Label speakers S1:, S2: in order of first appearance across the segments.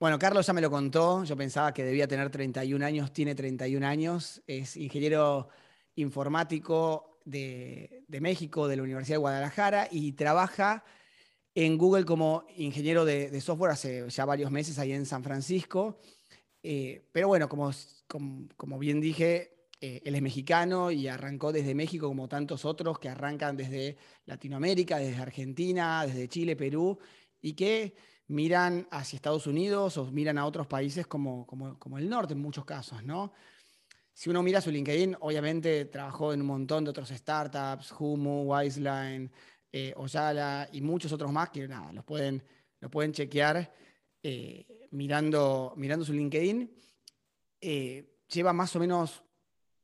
S1: Bueno, Carlos ya me lo contó, yo pensaba que debía tener 31 años, tiene 31 años, es ingeniero informático de, México, de la Universidad de Guadalajara, y trabaja en Google como ingeniero de, software hace ya varios meses ahí en San Francisco. Eh, pero bueno, como, como, bien dije, eh, él es mexicano y arrancó desde México como tantos otros que arrancan desde Latinoamérica, desde Argentina, desde Chile, Perú, y que miran hacia Estados Unidos o miran a otros países como, como, el norte en muchos casos, ¿no? Si uno mira su LinkedIn, obviamente trabajó en un montón de otros startups, Humu, Wiseline, eh, Oyala y muchos otros más que nada, los pueden, los pueden chequear eh, mirando, mirando su LinkedIn. Eh, lleva más o menos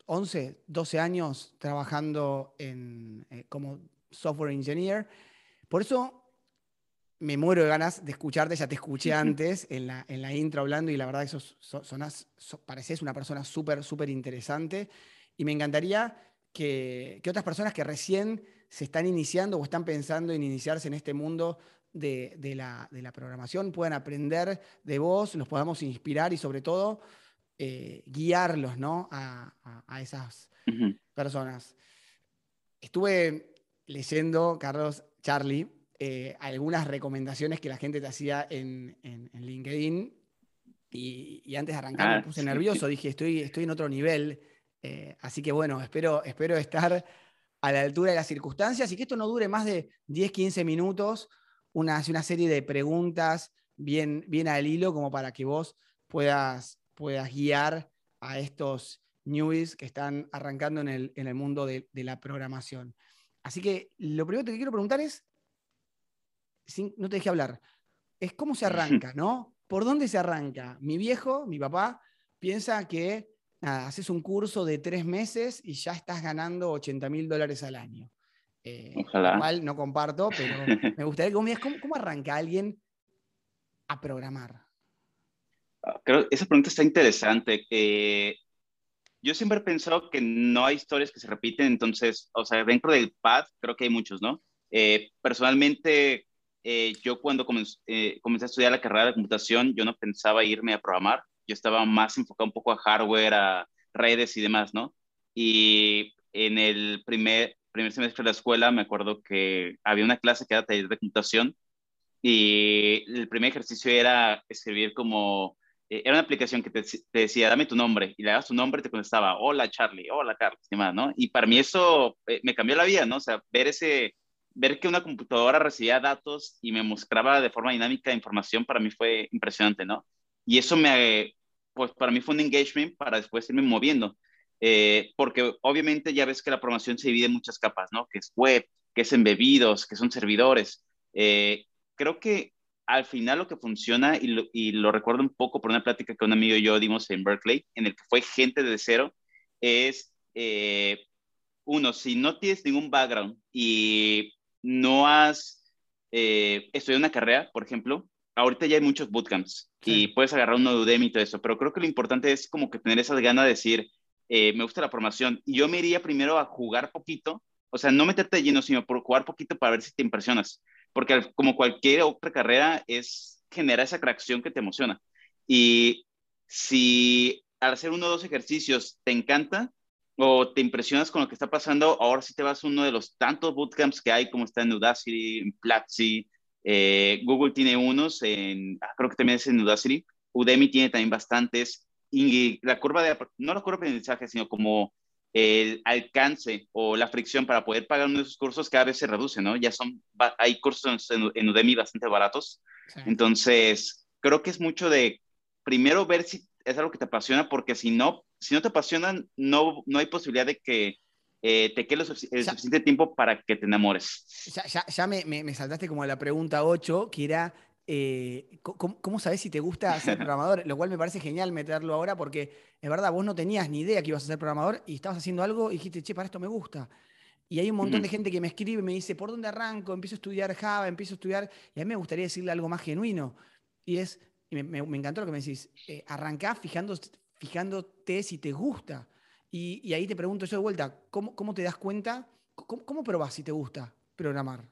S1: 11, 12 años trabajando en, como software engineer. Por eso me muero de ganas de escucharte, ya te escuché antes en la, en la intro hablando y la verdad que sos, pareces una persona súper, súper interesante y me encantaría que, que, otras personas que recién se están iniciando o están pensando en iniciarse en este mundo de, de, la, de la, programación puedan aprender de vos, los podamos inspirar y sobre todo eh, guiarlos ¿no? a, a, esas personas. Estuve leyendo, Carlos, Charlie, eh, algunas recomendaciones que la gente te hacía en, en, LinkedIn. Y, antes de arrancar me ah, puse nervioso, dije, estoy, estoy en otro nivel. Eh, así que bueno, espero, espero estar a la altura de las circunstancias y que esto no dure más de 10, 15 minutos, una, una serie de preguntas bien, bien al hilo como para que vos puedas, puedas guiar a estos newbies que están arrancando en el, en el mundo de, de la programación. Así que lo primero que te quiero preguntar es, no te dejé hablar. Es cómo se arranca, ¿no? ¿Por dónde se arranca? Mi viejo, mi papá, piensa que haces un curso de tres meses y ya estás ganando 80 mil dólares al año. Eh, Ojalá. no comparto, pero me gustaría que me digas ¿cómo, arranca alguien a programar.
S2: Ah, creo esa pregunta está interesante. yo siempre he pensado que no hay historias que se repiten, entonces, o sea, dentro del path creo que hay muchos, ¿no? Eh, personalmente, eh, yo cuando eh, comencé, a estudiar la carrera de computación, yo no pensaba irme a programar, yo estaba más enfocado un poco a hardware, a redes y demás, ¿no? Y en el primer, primer semestre de la escuela me acuerdo que había una clase que era taller de computación y el primer ejercicio era escribir como, eh, era una aplicación que te, decía, dame tu nombre, y le das tu nombre y te contestaba, hola Charlie, hola Carlos, y demás, ¿no? Y para mí eso me cambió la vida, ¿no? O sea, ver ese ver que una computadora recibía datos y me mostraba de forma dinámica información para mí fue impresionante, ¿no? Y eso me, pues para mí fue un engagement para después irme moviendo, eh, porque obviamente ya ves que la programación se divide en muchas capas, ¿no? Que es web, que es embebidos, que son servidores. Eh, creo que al final lo que funciona, y lo, y lo, recuerdo un poco por una plática que un amigo y yo dimos en Berkeley, en el que fue gente de cero, es, eh, uno, si no tienes ningún background y no has eh, estudiado una carrera, por ejemplo, ahorita ya hay muchos bootcamps y puedes agarrar uno de Udemy y todo eso, pero creo que lo importante es como que tener esas ganas de decir, eh, me gusta la formación. Y yo me iría primero a jugar poquito, o sea, no meterte de lleno, sino por jugar poquito para ver si te impresionas, porque como cualquier otra carrera es genera esa atracción que te emociona. Y si al hacer uno o dos ejercicios te encanta, o te impresionas con lo que está pasando, ahora sí te vas a uno de los tantos bootcamps que hay, como está en Udacity, en Platzi, eh, Google tiene unos, en, ah, creo que también es en Udacity, Udemy tiene también bastantes, y la curva de, no la curva de aprendizaje, sino como el alcance o la fricción para poder pagar uno de esos cursos cada vez se reduce, ¿no? Ya son, hay cursos en, Udemy bastante baratos, entonces creo que es mucho de primero ver si es algo que te apasiona, porque si no, si no te apasionan, no, no hay posibilidad de que eh, te quede el suficiente tiempo para que te enamores.
S1: Ya, ya, me, me, saltaste como la pregunta 8, que era, eh, ¿cómo, sabes si te gusta ser programador? Lo cual me parece genial meterlo ahora porque es verdad, vos no tenías ni idea que ibas a ser programador y estabas haciendo algo y dijiste, che, para esto me gusta. Y hay un montón de gente que me escribe y me dice, ¿por dónde arranco? Empiezo a estudiar Java, empiezo a estudiar... Y a mí me gustaría decirle algo más genuino. Y es, y me, encantó lo que me decís, eh, arrancá fijándote si te gusta. Y, ahí te pregunto yo de vuelta, ¿cómo, cómo te das cuenta? ¿Cómo, ¿Cómo probás si te gusta programar?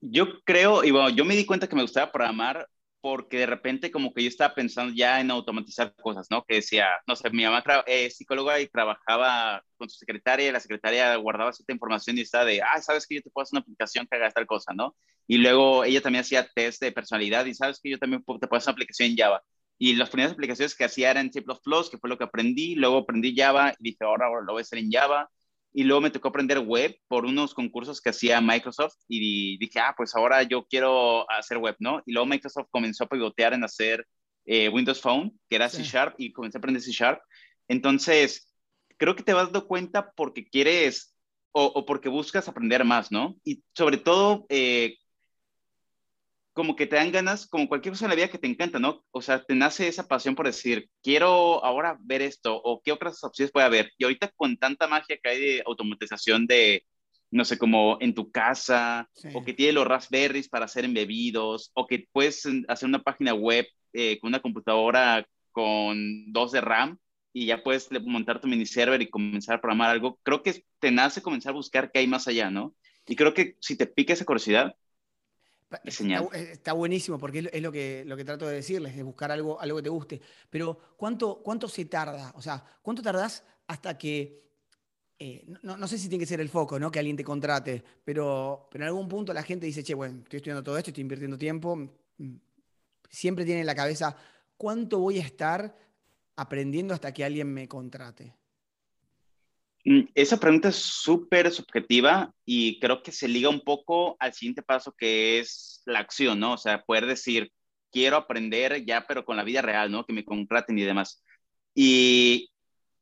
S2: Yo creo, y bueno, yo me di cuenta que me gustaba programar porque de repente como que yo estaba pensando ya en automatizar cosas, ¿no? Que decía, no sé, mi mamá es psicóloga y trabajaba con su secretaria y la secretaria guardaba cierta información y estaba de, ah, sabes que yo te puedo hacer una aplicación que haga tal cosa, ¿no? Y luego ella también hacía test de personalidad y sabes que yo también te puedo hacer una aplicación en Java. Y las primeras aplicaciones que hacía eran C++, que fue lo que aprendí, luego aprendí Java y dije, ahora, ahora lo voy a hacer en Java y luego me tocó aprender web por unos concursos que hacía Microsoft y dije, ah, pues ahora yo quiero hacer web, ¿no? Y luego Microsoft comenzó a pivotear en hacer eh, Windows Phone, que era C Sharp, y comencé a aprender C Sharp. Entonces, creo que te vas dando cuenta porque quieres o, porque buscas aprender más, ¿no? Y sobre todo, eh, como que te dan ganas, como cualquier cosa en la vida que te encanta, ¿no? O sea, te nace esa pasión por decir, quiero ahora ver esto o qué otras opciones puede haber. Y ahorita con tanta magia que hay de automatización de, no sé, como en tu casa, o que tiene los Raspberries para hacer embebidos, o que puedes hacer una página web eh, con una computadora con dos de RAM y ya puedes montar tu mini server y comenzar a programar algo. Creo que te nace comenzar a buscar qué hay más allá, ¿no? Y creo que si te pica esa curiosidad,
S1: Está, buenísimo porque es lo que, lo que trato de decirles, de buscar algo, algo que te guste. Pero ¿cuánto, ¿cuánto se tarda? O sea, ¿cuánto tardás hasta que, eh, no, sé si tiene que ser el foco, ¿no? Que alguien te contrate, pero, pero en algún punto la gente dice, che, bueno, estoy estudiando todo esto, estoy invirtiendo tiempo. Mm, siempre tiene en la cabeza, ¿cuánto voy a estar aprendiendo hasta que alguien me contrate?
S2: Mm, esa pregunta es súper subjetiva y creo que se liga un poco al siguiente paso que es la acción, ¿no? O sea, poder decir, quiero aprender ya, pero con la vida real, ¿no? Que me contraten y demás. Y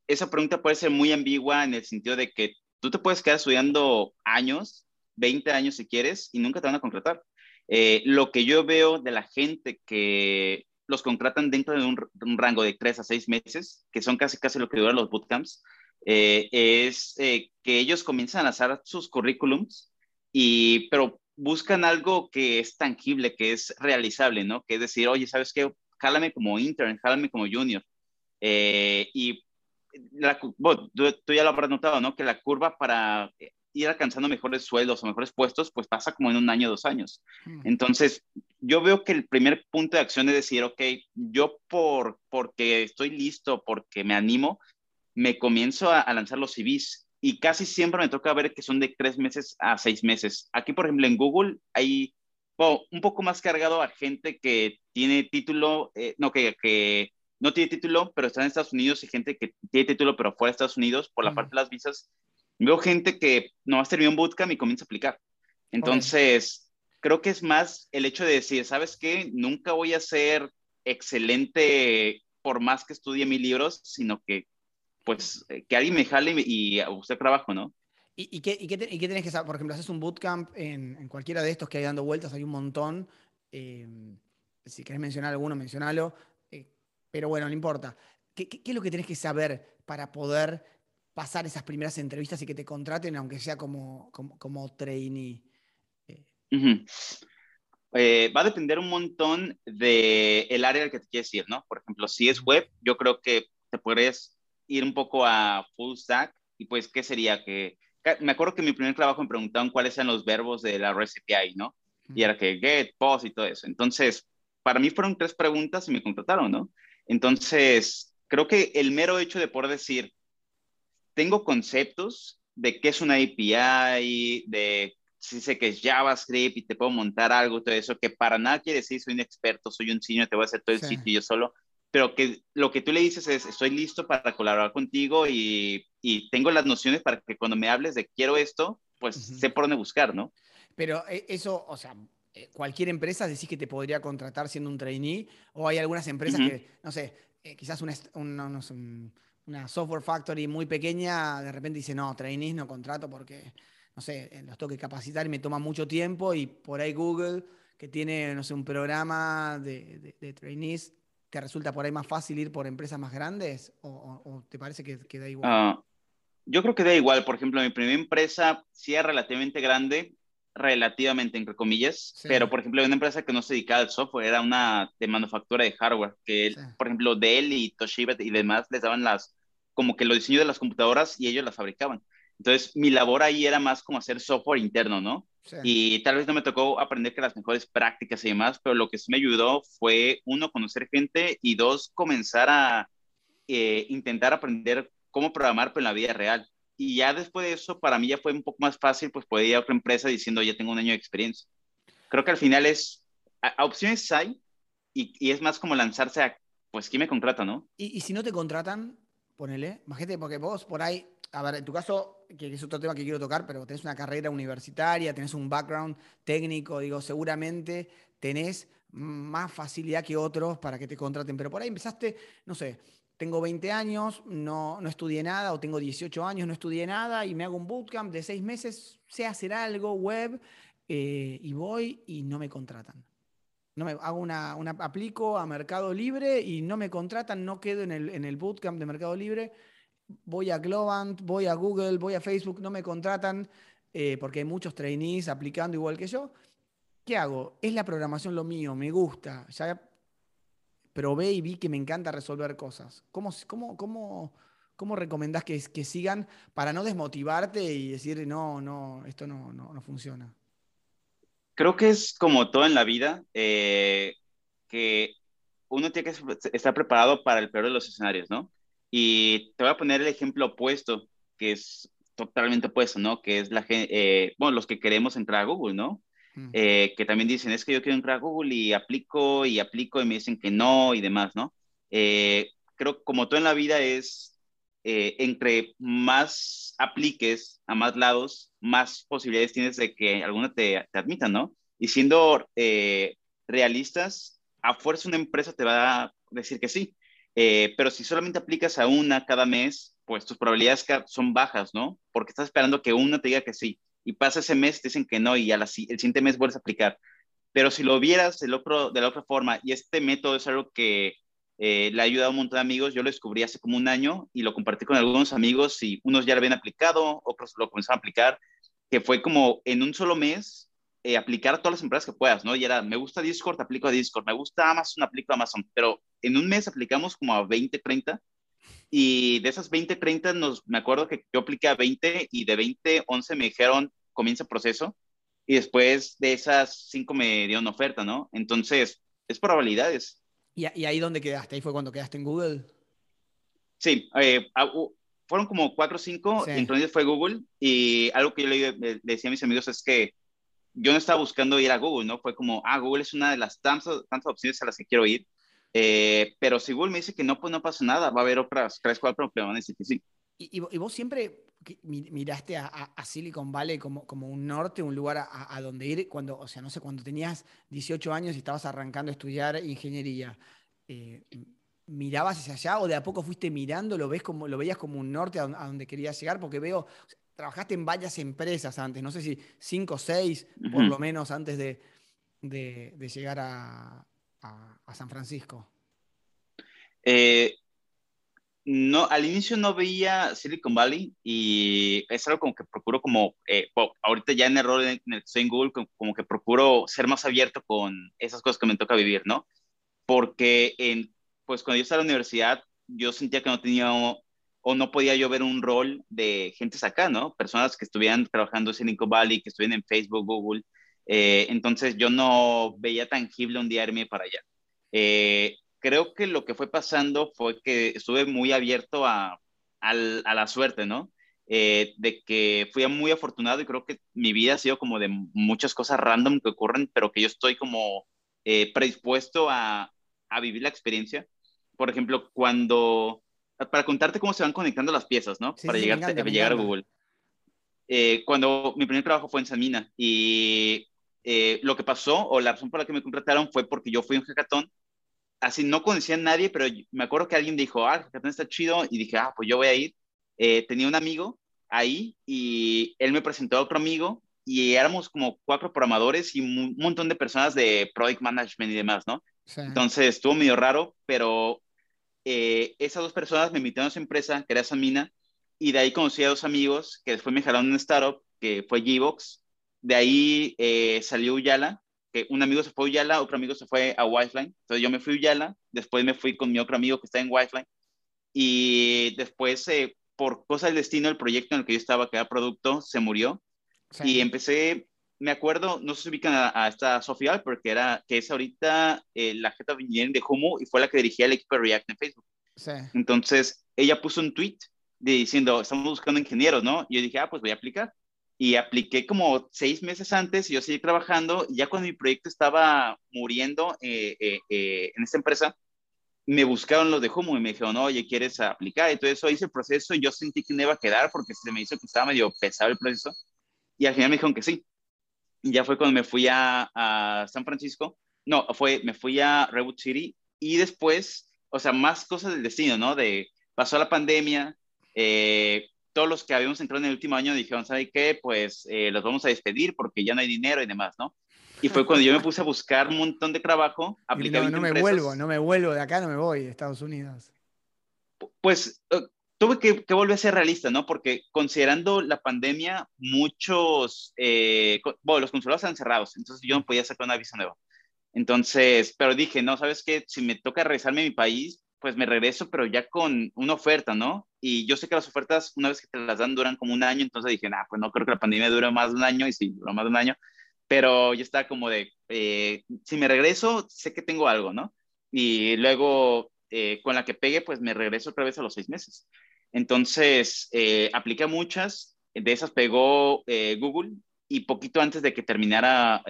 S2: esa pregunta puede ser muy ambigua en el sentido de que tú te puedes quedar estudiando años, 20 años si quieres, y nunca te van a contratar. Eh, lo que yo veo de la gente que los contratan dentro de un, rango de 3 a 6 meses, que son casi casi lo que duran los bootcamps, eh, es eh, que ellos comienzan a hacer sus currículums, y, pero buscan algo que es tangible, que es realizable, ¿no? Que es decir, oye, ¿sabes qué? Jálame como intern, jálame como junior. Eh, y la, tú, ya lo habrás notado, ¿no? Que la curva para ir alcanzando mejores sueldos o mejores puestos, pues pasa como en un año, dos años. Mm. Entonces, yo veo que el primer punto de acción es decir, ok, yo por, porque estoy listo, porque me animo, me comienzo a, lanzar los CVs y casi siempre me toca ver que son de tres meses a seis meses. Aquí, por ejemplo, en Google hay un poco más cargado a gente que tiene título, eh, no, que, que no tiene título, pero está en Estados Unidos y gente que tiene título, pero fuera de Estados Unidos, por la parte de las visas. Veo gente que no ha terminado un bootcamp y comienza a aplicar. Entonces, creo que es más el hecho de decir, ¿sabes qué? Nunca voy a ser excelente por más que estudie mis libros, sino que pues eh, que alguien me jale y, usted trabajo, ¿no?
S1: ¿Y, qué, y, qué tenés que saber? Por ejemplo, haces un bootcamp en, en, cualquiera de estos que hay dando vueltas, hay un montón. Em, si querés mencionar alguno, mencionalo. Eh, pero bueno, no importa. ¿Qué, ¿Qué, es lo que tenés que saber para poder pasar esas primeras entrevistas y que te contraten, aunque sea como, como, como trainee?
S2: Eh. va a depender un montón del el área al que te quieres ir, ¿no? Por ejemplo, si es web, yo creo que te puedes ir un poco a full stack y pues, ¿qué sería? Que me acuerdo que en mi primer trabajo me preguntaban cuáles eran los verbos de la REST API, ¿no? Y era que get, post y todo eso. Entonces, para mí fueron tres preguntas y me contrataron, ¿no? Entonces, creo que el mero hecho de poder decir, tengo conceptos de qué es una API, de si sé que es JavaScript y te puedo montar algo, todo eso, que para nada quiere decir soy un experto, soy un senior, te voy a hacer todo el sitio yo solo, pero que lo que tú le dices es, estoy listo para colaborar contigo y, y tengo las nociones para que cuando me hables de quiero esto, pues sé por dónde buscar, ¿no?
S1: Pero eh, eso, o sea, eh, cualquier empresa decís que te podría contratar siendo un trainee, o hay algunas empresas que, no sé, eh, quizás una, una, software factory muy pequeña, de repente dice, no, trainees no contrato porque, no sé, los tengo que capacitar y me toma mucho tiempo, y por ahí Google, que tiene, no sé, un programa de, de, de trainees, ¿Te resulta por ahí más fácil ir por empresas más grandes o, te parece que, da igual? Ah,
S2: yo creo que da igual. Por ejemplo, mi primera empresa sí es relativamente grande, relativamente entre comillas, pero por ejemplo, una empresa que no se dedicaba al software, era una de manufactura de hardware, que por ejemplo Dell y Toshiba y demás les daban las, como que los diseños de las computadoras y ellos las fabricaban. Entonces, mi labor ahí era más como hacer software interno, ¿no? Y tal vez no me tocó aprender que las mejores prácticas y demás, pero lo que sí me ayudó fue, uno, conocer gente y dos, comenzar a eh, intentar aprender cómo programar pero en la vida real. Y ya después de eso, para mí ya fue un poco más fácil, pues poder ir a otra empresa diciendo, ya tengo un año de experiencia. Creo que al final es, a, opciones hay y, y, es más como lanzarse a, pues, ¿quién me contrata, no?
S1: Y, y si no te contratan, ponele, imagínate, porque vos por ahí, a ver, en tu caso, que es otro tema que quiero tocar, pero tenés una carrera universitaria, tenés un background técnico, digo, seguramente tenés más facilidad que otros para que te contraten, pero por ahí empezaste, no sé, tengo 20 años, no, no estudié nada, o tengo 18 años, no estudié nada, y me hago un bootcamp de seis meses, sé hacer algo web, eh, y voy y no me contratan. No me, hago una, una, aplico a Mercado Libre y no me contratan, no quedo en el, en el bootcamp de Mercado Libre. Voy a Globant, voy a Google, voy a Facebook, no me contratan eh, porque hay muchos trainees aplicando igual que yo. ¿Qué hago? Es la programación lo mío, me gusta. Ya probé y vi que me encanta resolver cosas. ¿Cómo, cómo, cómo, cómo recomendás que, que sigan para no desmotivarte y decir, no, no, esto no, no, no funciona?
S2: Creo que es como todo en la vida, eh, que uno tiene que estar preparado para el peor de los escenarios, ¿no? Y te voy a poner el ejemplo opuesto, que es totalmente opuesto, ¿no? Que es la gente, eh, bueno, los que queremos entrar a Google, ¿no? Mm. Eh, que también dicen, es que yo quiero entrar a Google y aplico y aplico y me dicen que no y demás, ¿no? Eh, creo como todo en la vida es, eh, entre más apliques a más lados, más posibilidades tienes de que alguna te, te admitan, ¿no? Y siendo realistas, a fuerza una empresa te va a decir que sí, pero si solamente aplicas a una cada mes, pues tus probabilidades son bajas, ¿no? Porque estás esperando que una te diga que sí y pasa ese mes, te dicen que no y al el siguiente mes vuelves a aplicar. Pero si lo vieras de, otro, de la otra forma, y este método es algo que eh, le ha ayudado a un montón de amigos, yo lo descubrí hace como un año y lo compartí con algunos amigos y unos ya lo habían aplicado, otros lo comenzaron a aplicar, que fue como en un solo mes eh, aplicar a todas las empresas que puedas, ¿no? Y era, me gusta Discord, aplico a Discord, me gusta Amazon, aplico a Amazon, pero en un mes aplicamos como a 20, 30 y de esas 20, 30, nos, me acuerdo que yo apliqué a 20 y de 20, 11 me dijeron, comienza proceso. Y después de esas 5 me dieron oferta, ¿no? Entonces, es probabilidades.
S1: ¿Y, y ahí dónde quedaste? ¿Ahí fue cuando quedaste en Google?
S2: Sí, eh, fueron como 4 o 5, entonces fue Google. Y algo que yo le, decía a mis amigos es que yo no estaba buscando ir a Google, ¿no? Fue como, ah, Google es una de las tantas, tantas opciones a las que quiero ir. Eh, pero si Google me dice que no, pues no pasa nada, va a haber otras tres, cuatro a decir que sí.
S1: ¿Y, y vos siempre miraste a, Silicon Valley como, como, un norte, un lugar a, donde ir, cuando, o sea, no sé, cuando tenías 18 años y estabas arrancando a estudiar ingeniería, eh, ¿mirabas hacia allá o de a poco fuiste mirando, lo, ves como, lo veías como un norte a, donde querías llegar? Porque veo, trabajaste en varias empresas antes, no sé si cinco o seis, por lo menos, antes de, de llegar a, a, San Francisco?
S2: Eh, no, al inicio no veía Silicon Valley y es algo como que procuro como, eh, ahorita ya en el rol en el que estoy en Google, como, que procuro ser más abierto con esas cosas que me toca vivir, ¿no? Porque en, pues cuando yo estaba en la universidad, yo sentía que no tenía o, no podía yo ver un rol de gentes acá, ¿no? Personas que estuvieran trabajando en Silicon Valley, que estuvieran en Facebook, Google, eh, entonces yo no veía tangible un día irme para allá. Eh, creo que lo que fue pasando fue que estuve muy abierto a, a, la suerte, ¿no? Eh, de que fui muy afortunado y creo que mi vida ha sido como de muchas cosas random que ocurren, pero que yo estoy como predispuesto a, a vivir la experiencia. Por ejemplo, cuando, para contarte cómo se van conectando las piezas, ¿no? para llegar, llegar a Google. cuando mi primer trabajo fue en Samina y eh, lo que pasó o la razón por la que me contrataron fue porque yo fui a un hackathon. Así no conocía a nadie, pero me acuerdo que alguien dijo, ah, el hackathon está chido. Y dije, ah, pues yo voy a ir. Eh, tenía un amigo ahí y él me presentó a otro amigo y éramos como cuatro programadores y un montón de personas de product management y demás, ¿no? Entonces estuvo medio raro, pero eh, esas dos personas me invitaron a su empresa, que era Samina, y de ahí conocí a dos amigos que después me jalaron en una startup, que fue Gbox, de ahí eh, salió Uyala, que un amigo se fue a Uyala, otro amigo se fue a Wifeline. Entonces yo me fui a Uyala, después me fui con mi otro amigo que está en Wifeline. Y después, eh, por cosa del destino, el proyecto en el que yo estaba, que era producto, se murió. Y empecé me acuerdo, no sé si ubican a, esta Sofía porque era, que es ahorita eh, la jefa de engineering de Humo y fue la que dirigía el equipo de React en Facebook. Sí. Entonces, ella puso un tweet diciendo, estamos buscando ingenieros, ¿no? Y yo dije, ah, pues voy a aplicar. Y apliqué como seis meses antes y yo seguí trabajando. Y ya cuando mi proyecto estaba muriendo eh, eh, en esta empresa, me buscaron los de Humo y me dijeron, oye, ¿quieres aplicar? Entonces eso hice el proceso y yo sentí que no iba a quedar porque se me hizo que estaba medio pesado el proceso. Y al final me dijeron que sí. Y ya fue cuando me fui a, a San Francisco. No, fue, me fui a Redwood City y después, o sea, más cosas del destino, ¿no? De, pasó la pandemia, eh, todos los que habíamos entrado en el último año dijeron, ¿sabe qué? Pues eh, los vamos a despedir porque ya no hay dinero y demás, ¿no? Y fue cuando yo me puse a buscar un montón de trabajo,
S1: aplicar No, no me vuelvo, no me vuelvo de acá, no me voy de Estados Unidos.
S2: Pues eh, tuve que, volver a ser realista, ¿no? Porque considerando la pandemia, muchos, eh, bueno, los consulados están cerrados, entonces yo no podía sacar una visa nueva. Entonces, pero dije, no, ¿sabes qué? Si me toca regresarme a mi país, pues me regreso, pero ya con una oferta, ¿no? Y yo sé que las ofertas, una vez que te las dan, duran como un año, entonces dije, nah, pues no creo que la pandemia dure más de un año, y sí, duró más de un año, pero yo estaba como de, eh, si me regreso, sé que tengo algo, ¿no? Y luego, eh, con la que pegue, pues me regreso otra vez a los seis meses. Entonces, eh, apliqué muchas, de esas pegó Google, y poquito antes de que terminara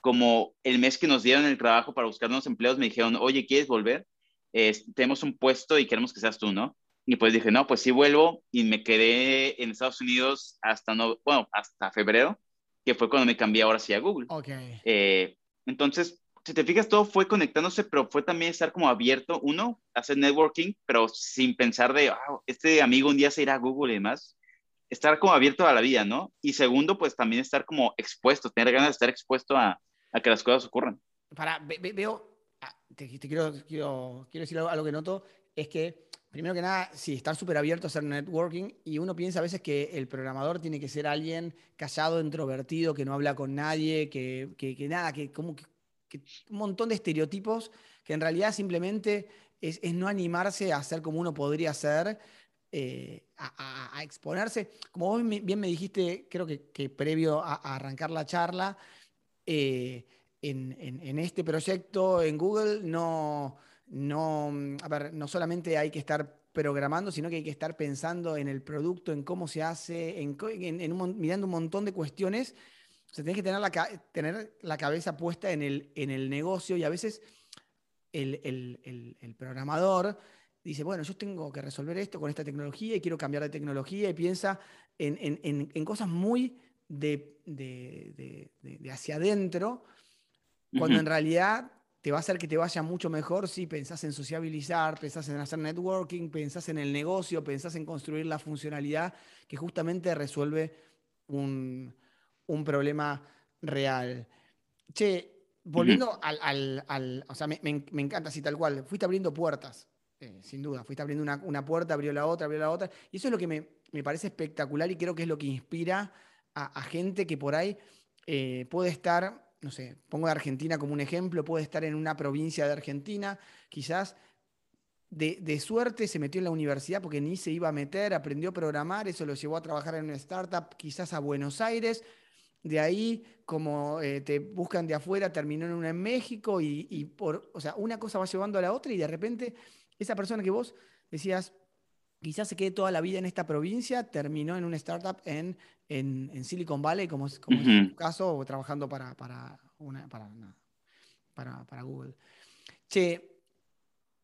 S2: como el mes que nos dieron el trabajo para buscar nuevos empleos, me dijeron, oye, ¿quieres volver? Tenemos un puesto y queremos que seas tú, ¿no? Y pues dije, no, pues sí vuelvo y me quedé en Estados Unidos hasta, no, bueno, hasta febrero que fue cuando me cambié ahora sí a Google.
S1: Okay.
S2: Eh, entonces, si te fijas, todo fue conectándose, pero fue también estar como abierto, uno, hacer networking, pero sin pensar de, ah, este amigo un día se irá a Google y demás. Estar como abierto a la vida, ¿no? Y segundo, pues también estar como expuesto, tener ganas de estar expuesto a, a que las cosas ocurran.
S1: Para, veo, te, quiero, quiero, quiero decir algo que noto, es que Primero que nada, sí, estar súper abierto a hacer networking y uno piensa a veces que el programador tiene que ser alguien callado, introvertido, que no habla con nadie, que, nada, que como que, un montón de estereotipos que en realidad simplemente es, no animarse a ser como uno podría ser, eh, a, exponerse. Como vos bien me dijiste, creo que, previo a, arrancar la charla, eh, en este proyecto en Google no no, a ver, no solamente hay que estar programando, sino que hay que estar pensando en el producto, en cómo se hace, en, mirando un montón de cuestiones. O sea, que tener la, tener la cabeza puesta en el, en el negocio y a veces el, programador dice, bueno, yo tengo que resolver esto con esta tecnología y quiero cambiar de tecnología y piensa en, cosas muy de, hacia adentro, cuando en realidad te va a hacer que te vaya mucho mejor si pensás en sociabilizar, pensás en hacer networking, pensás en el negocio, pensás en construir la funcionalidad que justamente resuelve un, problema real. Che, volviendo al, O sea, me, encanta así tal cual. Fuiste abriendo puertas, eh, sin duda. Fuiste abriendo una, puerta, abrió la otra, abrió la otra. Y eso es lo que me, parece espectacular y creo que es lo que inspira a, gente que por ahí eh, puede estar no sé, pongo a Argentina como un ejemplo, puede estar en una provincia de Argentina, quizás de, suerte se metió en la universidad porque ni se iba a meter, aprendió a programar, eso lo llevó a trabajar en una startup, quizás a Buenos Aires. De ahí, como eh, te buscan de afuera, terminó en una en México y, por, o sea, una cosa va llevando a la otra y de repente esa persona que vos decías, quizás se quede toda la vida en esta provincia, terminó en una startup en, en, Silicon Valley, como es, como tu caso, o trabajando para, para, una, para, para, Google. Che,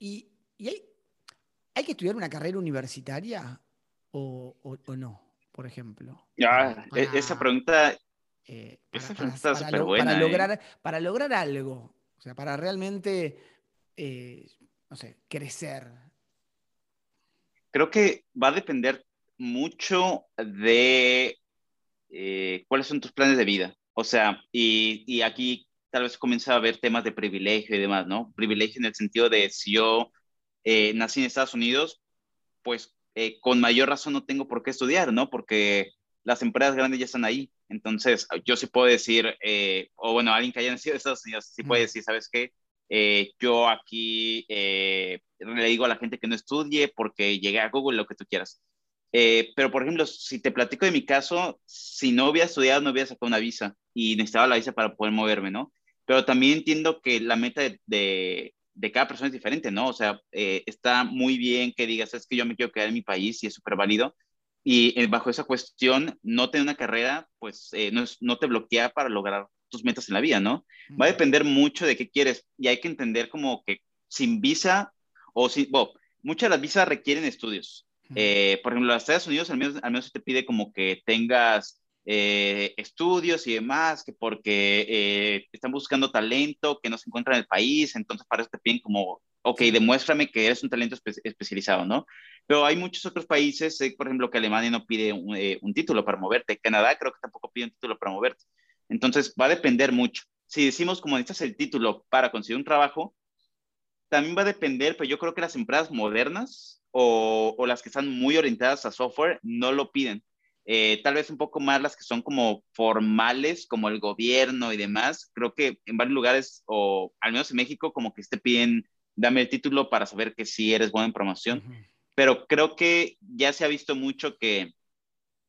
S1: ¿y, hay, hay, que estudiar una carrera universitaria o, o, no, por ejemplo?
S2: Ya, e, esa pregunta... Eh, esa pregunta súper buena.
S1: Para, lograr, para lograr algo, o sea, para realmente, eh, no sé, crecer,
S2: creo que va a depender mucho de eh, cuáles son tus planes de vida. O sea, y, aquí tal vez comienza a haber temas de privilegio y demás, ¿no? Privilegio en el sentido de si yo eh, nací en Estados Unidos, pues eh, con mayor razón no tengo por qué estudiar, ¿no? Porque las empresas grandes ya están ahí. Entonces, yo sí puedo decir, o bueno, alguien que haya nacido en Estados Unidos, sí puede decir, ¿sabes qué? Yo aquí le digo a la gente que no estudie porque llegué a Google, lo que tú quieras. Eh, pero, por ejemplo, si te platico de mi caso, si no hubiera estudiado, no hubiera sacado una visa y necesitaba la visa para poder moverme, ¿no? Pero también entiendo que la meta de, de, cada persona es diferente, ¿no? O sea, eh, está muy bien que digas, es que yo me quiero quedar en mi país y es súper válido. Y eh, bajo esa cuestión, no tener una carrera, pues no, no te bloquea para lograr tus metas en la vida, ¿no? Va a depender mucho de qué quieres y hay que entender como que sin visa o sin, bueno, muchas de las visas requieren estudios. Eh, por ejemplo, en los Estados Unidos al menos, al menos te pide como que tengas eh, estudios y demás, que porque eh, están buscando talento que no se encuentra en el país, entonces para eso te piden como, ok, demuéstrame que eres un talento especializado, ¿no? Pero hay muchos otros países, por ejemplo, que Alemania no pide un, un, título para moverte, Canadá creo que tampoco pide un título para moverte. Entonces va a depender mucho. Si decimos como necesitas el título para conseguir un trabajo, también va a depender, pero yo creo que las empresas modernas o, o las que están muy orientadas a software no lo piden. Eh, tal vez un poco más las que son como formales, como el gobierno y demás. Creo que en varios lugares, o al menos en México, como que te piden, dame el título para saber que sí eres bueno en promoción. Pero creo que ya se ha visto mucho que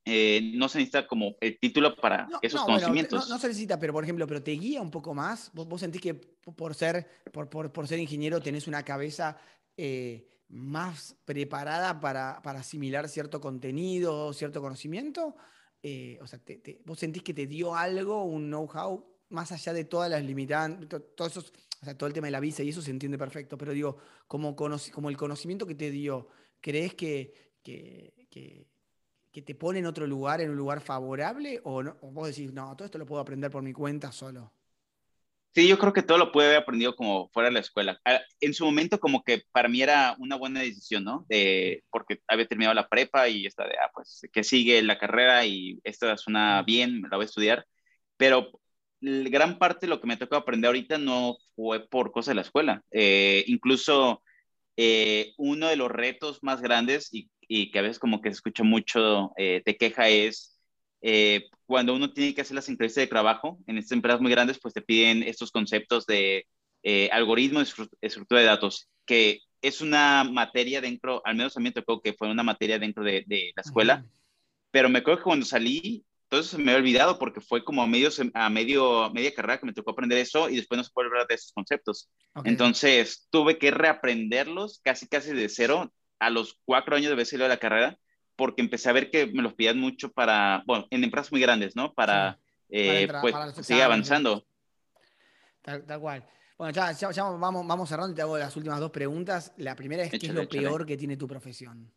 S2: eh, no se necesita como el título para esos conocimientos.
S1: no, se necesita, pero por ejemplo, pero te guía un poco más. ¿Vos, sentís que por ser, por, por, por, ser ingeniero tenés una cabeza eh, más preparada para, para, asimilar cierto contenido, cierto conocimiento? Eh, o sea, ¿vos sentís que te dio algo, un know-how, más allá de todas las limitantes, todo, eso, o sea, todo el tema de la visa y eso se entiende perfecto, pero digo, como, como el conocimiento que te dio, ¿crees que, que, que que te pone en otro lugar, en un lugar favorable? ¿O, no, vos decís, no, todo esto lo puedo aprender por mi cuenta solo?
S2: Sí, yo creo que todo lo pude haber aprendido como fuera de la escuela. Ah, en su momento como que para mí era una buena decisión, ¿no? De, porque había terminado la prepa y esta de, ah, pues que sigue la carrera y esto suena bien, la voy a estudiar. Pero gran parte de lo que me tocó aprender ahorita no fue por cosas de la escuela. Eh, incluso eh, uno de los retos más grandes y y que a veces como que se escucha mucho eh, de queja es eh, cuando uno tiene que hacer las entrevistas de trabajo en estas empresas muy grandes, pues te piden estos conceptos de eh, algoritmo y estructura de datos, que es una materia dentro, al menos a mí me tocó que fue una materia dentro de, la escuela, pero me acuerdo que cuando salí, todo eso se me había olvidado porque fue como a, medio, a medio, media carrera que me tocó aprender eso y después no se puede hablar de esos conceptos. Entonces tuve que reaprenderlos casi casi de cero a los cuatro años de haber salido de la carrera, porque empecé a ver que me los pedían mucho para, bueno, en empresas muy grandes, ¿no? Para, eh, pues, seguir avanzando.
S1: Tal, cual. Bueno, ya, ya, vamos, vamos cerrando y te hago las últimas dos preguntas. La primera es, ¿qué es lo peor que tiene tu profesión?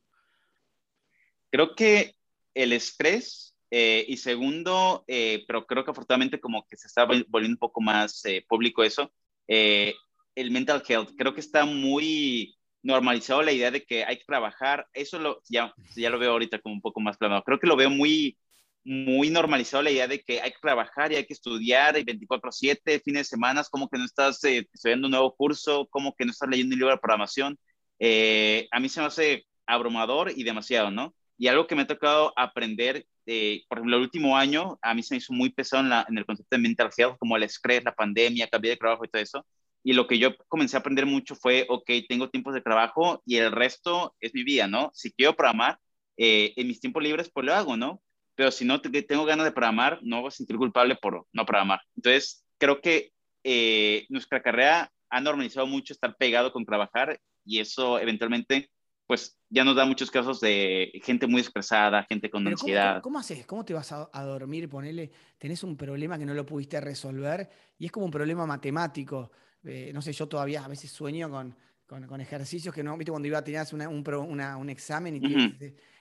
S2: Creo que el estrés eh, y segundo, eh, pero creo que afortunadamente como que se está volviendo un poco más público eso, el mental health. Creo que está muy normalizado la idea de que hay que trabajar, eso lo, ya, ya lo veo ahorita como un poco más plano, creo que lo veo muy, muy normalizado la idea de que hay que trabajar y hay que estudiar y 24/7, fines de semana, como que no estás eh, estudiando un nuevo curso, como que no estás leyendo un libro de programación. Eh, a mí se me hace abrumador y demasiado, ¿no? Y algo que me ha tocado aprender, eh, por ejemplo, el último año, a mí se me hizo muy pesado en, la, en el concepto de mental health, como el estrés, la pandemia, cambié de trabajo y todo eso. Y lo que yo comencé a aprender mucho fue, ok, tengo tiempos de trabajo y el resto es mi vida, ¿no? Si quiero programar, eh, en mis tiempos libres, pues lo hago, ¿no? Pero si no tengo ganas de programar, no voy a sentir culpable por no programar. Entonces, creo que eh, nuestra carrera ha normalizado mucho estar pegado con trabajar y eso eventualmente pues ya nos da muchos casos de gente muy expresada, gente con ansiedad.
S1: ¿cómo, haces? ¿Cómo te vas a, a dormir? Ponele, tenés un problema que no lo pudiste resolver y es como un problema matemático. Eh, no sé, yo todavía a veces sueño con, con, ejercicios que no, viste, cuando iba a tener un, un, examen y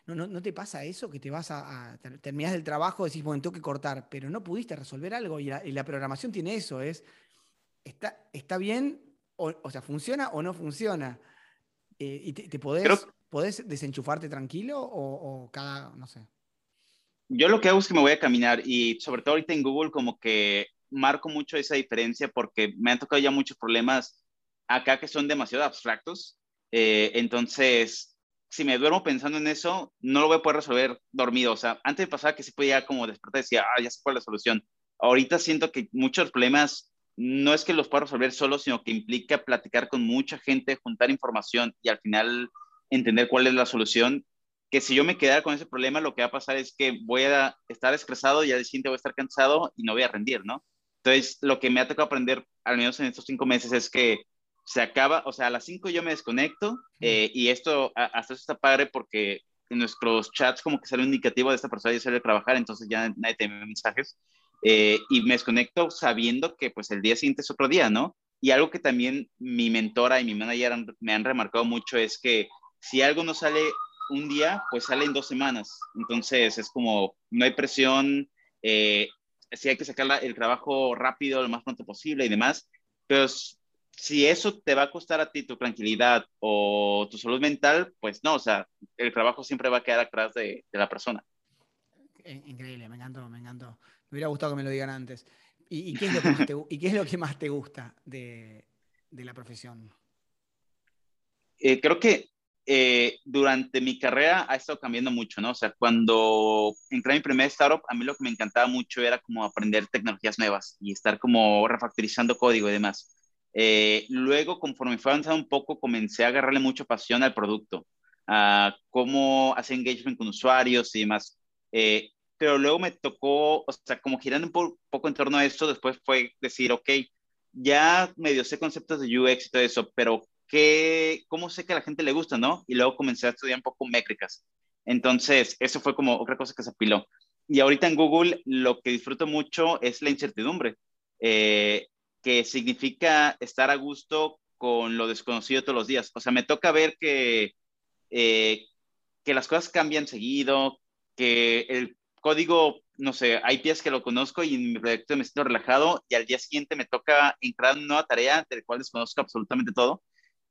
S1: no, no, te pasa eso? Que te vas a, a terminas del trabajo, decís, bueno, tengo que cortar, pero no pudiste resolver algo y la, programación tiene eso, es, está, está bien, o, o sea, funciona o no funciona. Eh, ¿Y te, podés, podés, desenchufarte tranquilo o, o cada, no sé?
S2: Yo lo que hago es que me voy a caminar y sobre todo ahorita en Google como que marco mucho esa diferencia porque me han tocado ya muchos problemas acá que son demasiado abstractos. Eh, entonces, si me duermo pensando en eso, no lo voy a poder resolver dormido. O sea, antes pasar que se podía como despertar y decía, ah, ya sé cuál es la solución. Ahorita siento que muchos problemas no es que los pueda resolver solo, sino que implica platicar con mucha gente, juntar información y al final entender cuál es la solución que si yo me quedara con ese problema, lo que va a pasar es que voy a estar estresado y al siguiente voy a estar cansado y no voy a rendir, ¿no? Entonces, lo que me ha tocado aprender, al menos en estos cinco meses, es que se acaba, o sea, a las cinco yo me desconecto eh, y esto, hasta eso está padre porque en nuestros chats como que sale un indicativo de esta persona ya sale a trabajar, entonces ya nadie te envía mensajes eh, y me desconecto sabiendo que pues el día siguiente es otro día, ¿no? Y algo que también mi mentora y mi manager me han remarcado mucho es que si algo no sale un día, pues sale en dos semanas. Entonces es como, no hay presión, eh, si hay que sacar el trabajo rápido, lo más pronto posible y demás, pero si eso te va a costar a ti tu tranquilidad o tu salud mental, pues no, o sea, el trabajo siempre va a quedar atrás de, la persona.
S1: Increíble, me encantó, me encantó. Me hubiera gustado que me lo digan antes. ¿Y, qué, es lo que más te, ¿y qué, es lo que más te, gusta de, la profesión?
S2: Eh, creo que eh, durante mi carrera ha estado cambiando mucho, ¿no? O sea, cuando entré en mi primer startup, a mí lo que me encantaba mucho era como aprender tecnologías nuevas y estar como refactorizando código y demás. Eh, luego, conforme fue avanzando un poco, comencé a agarrarle mucha pasión al producto, a cómo hacer engagement con usuarios y demás. Eh, pero luego me tocó, o sea, como girando un poco en torno a esto, después fue decir, ok, ya medio sé conceptos de UX y todo eso, pero cómo sé que a la gente le gusta, ¿no? Y luego comencé a estudiar un poco métricas. Entonces, eso fue como otra cosa que se apiló. Y ahorita en Google lo que disfruto mucho es la incertidumbre, eh, que significa estar a gusto con lo desconocido todos los días. O sea, me toca ver que, eh, que las cosas cambian seguido, que el código, no sé, hay piezas que lo conozco y en mi proyecto me siento relajado y al día siguiente me toca entrar en una nueva tarea del cual desconozco absolutamente todo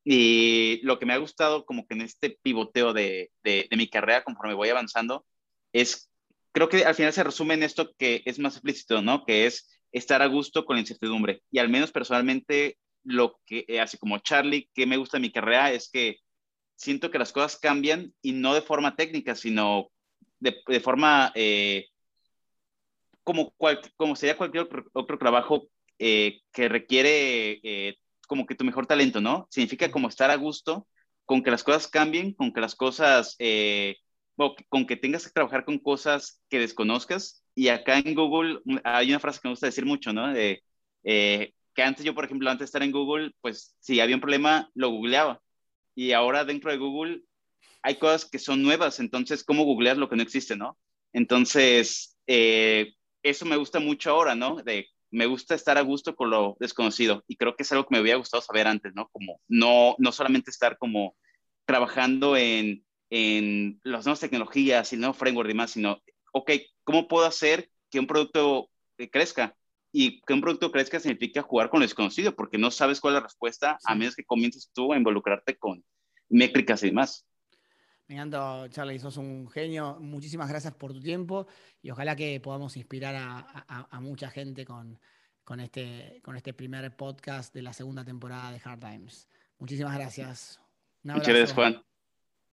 S2: y lo que me ha gustado como que en este pivoteo de, de, mi carrera conforme voy avanzando es, creo que al final se resume en esto que es más explícito, ¿no? Que es estar a gusto con la incertidumbre. Y al menos personalmente, lo que, eh, así como Charlie, que me gusta de mi carrera es que siento que las cosas cambian y no de forma técnica, sino de, de forma eh, como, cual, como sería cualquier otro, trabajo eh, que requiere como que tu mejor talento, ¿no? Significa como estar a gusto con que las cosas cambien, con que las cosas, eh, con que tengas que trabajar con cosas que desconozcas. Y acá en Google hay una frase que me gusta decir mucho, ¿no? De, eh, que antes yo, por ejemplo, antes de estar en Google, pues si había un problema, lo googleaba. Y ahora dentro de Google hay cosas que son nuevas, entonces, ¿cómo googleas lo que no existe, no? Entonces, eh, eso me gusta mucho ahora, ¿no? De me gusta estar a gusto con lo desconocido y creo que es algo que me hubiera gustado saber antes, ¿no? Como no, no solamente estar como trabajando en, en las nuevas tecnologías y el nuevo framework y demás, sino, ok, ¿cómo puedo hacer que un producto eh, crezca? Y que un producto crezca significa jugar con lo desconocido, porque no sabes cuál es la respuesta a menos que comiences tú a involucrarte con métricas y demás.
S1: Me encanta, Charlie, sos un genio. Muchísimas gracias por tu tiempo y ojalá que podamos inspirar a, mucha gente con, con, este, con este primer podcast de la segunda temporada de Hard Times. Muchísimas gracias.
S2: Muchas gracias, Juan.